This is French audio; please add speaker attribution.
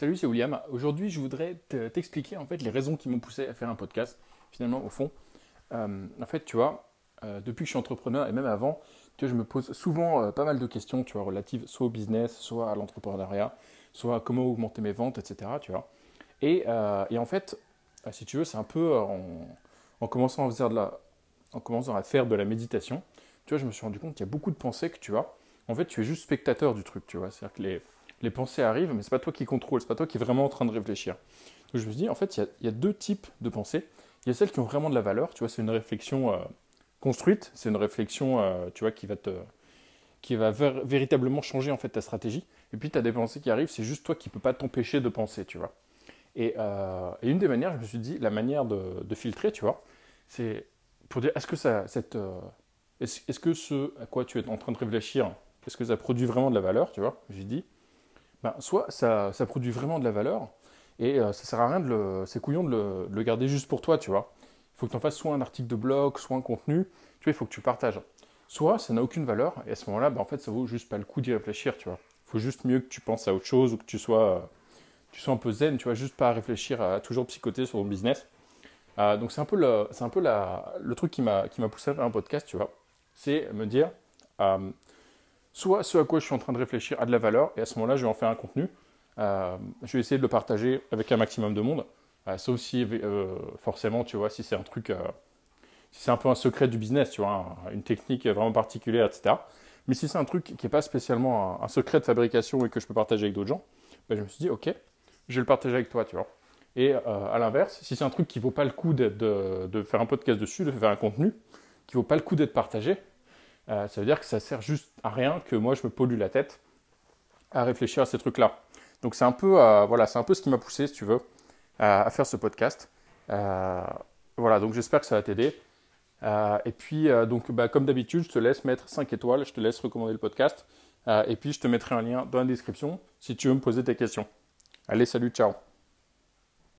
Speaker 1: Salut, c'est William. Aujourd'hui, je voudrais t'expliquer en fait les raisons qui m'ont poussé à faire un podcast. Finalement, au fond, euh, en fait, tu vois, euh, depuis que je suis entrepreneur et même avant, tu je me pose souvent euh, pas mal de questions, tu vois, relatives soit au business, soit à l'entrepreneuriat, soit à comment augmenter mes ventes, etc. Tu vois. Et, en fait, si tu veux, c'est un peu en, commençant à faire de la, en commençant à faire de la méditation, tu vois, je me suis rendu compte qu'il y a beaucoup de pensées que tu as. En fait, tu es juste spectateur du truc, tu vois. C'est-à-dire que les les pensées arrivent, mais c'est pas toi qui contrôle, c'est pas toi qui es vraiment en train de réfléchir. Donc je me suis dit, en fait, il y, a deux types de pensées. Il y a celles qui ont vraiment de la valeur, tu vois, c'est une réflexion euh, construite, c'est une réflexion, euh, tu vois, qui va véritablement changer en fait ta stratégie. Et puis tu as des pensées qui arrivent, c'est juste toi qui peux pas t'empêcher de penser, tu vois. Et, euh, une des manières, je me suis dit, la manière de, filtrer, tu vois, c'est pour dire, est-ce que ça, cette, est-ce, que ce à quoi tu es en train de réfléchir, est-ce que ça produit vraiment de la valeur, tu vois? J'ai dit, ben, soit ça, produit vraiment de la valeur, et euh, ça sert à rien de le, c'est couillon de le, garder juste pour toi, tu vois. Il faut que tu en fasses soit un article de blog, soit un contenu, tu vois, il faut que tu partages. Soit ça n'a aucune valeur, et à ce moment-là, ben, en fait, ça vaut juste pas le coup d'y réfléchir, tu vois. Il faut juste mieux que tu penses à autre chose, ou que tu sois, tu sois un peu zen, tu vois, juste pas à réfléchir à toujours psychoter sur ton business. Euh, donc c'est un peu, le, c'est un peu le truc qui m'a, qui m'a poussé à faire un podcast, tu vois. C'est me dire, euh, soit ce à quoi je suis en train de réfléchir a de la valeur, et à ce moment-là, je vais en faire un contenu. Euh, je vais essayer de le partager avec un maximum de monde, euh, sauf si, euh, forcément, tu vois, si c'est un truc, si c'est un peu un secret du business, tu vois, une technique vraiment particulière, etc. Mais si c'est un truc qui n'est pas spécialement un, secret de fabrication et que je peux partager avec d'autres gens, ben, je me suis dit, ok, je vais le partager avec toi, tu vois. Et à l'inverse, si c'est un truc qui vaut pas le coup de, de, faire un podcast dessus, de faire un contenu, qui vaut pas le coup d'être partagé, euh, ça veut dire que ça sert juste à rien que moi je me pollue la tête à réfléchir à ces trucs-là. Donc c'est un peu, euh, voilà, c'est un peu ce qui m'a poussé, si tu veux, à, faire ce podcast. Euh, voilà, donc j'espère que ça va t'aider. et puis, donc, bah, comme d'habitude, je te laisse mettre 5 étoiles, je te laisse recommander le podcast. et puis, je te mettrai un lien dans la description si tu veux me poser tes questions. Allez, salut, ciao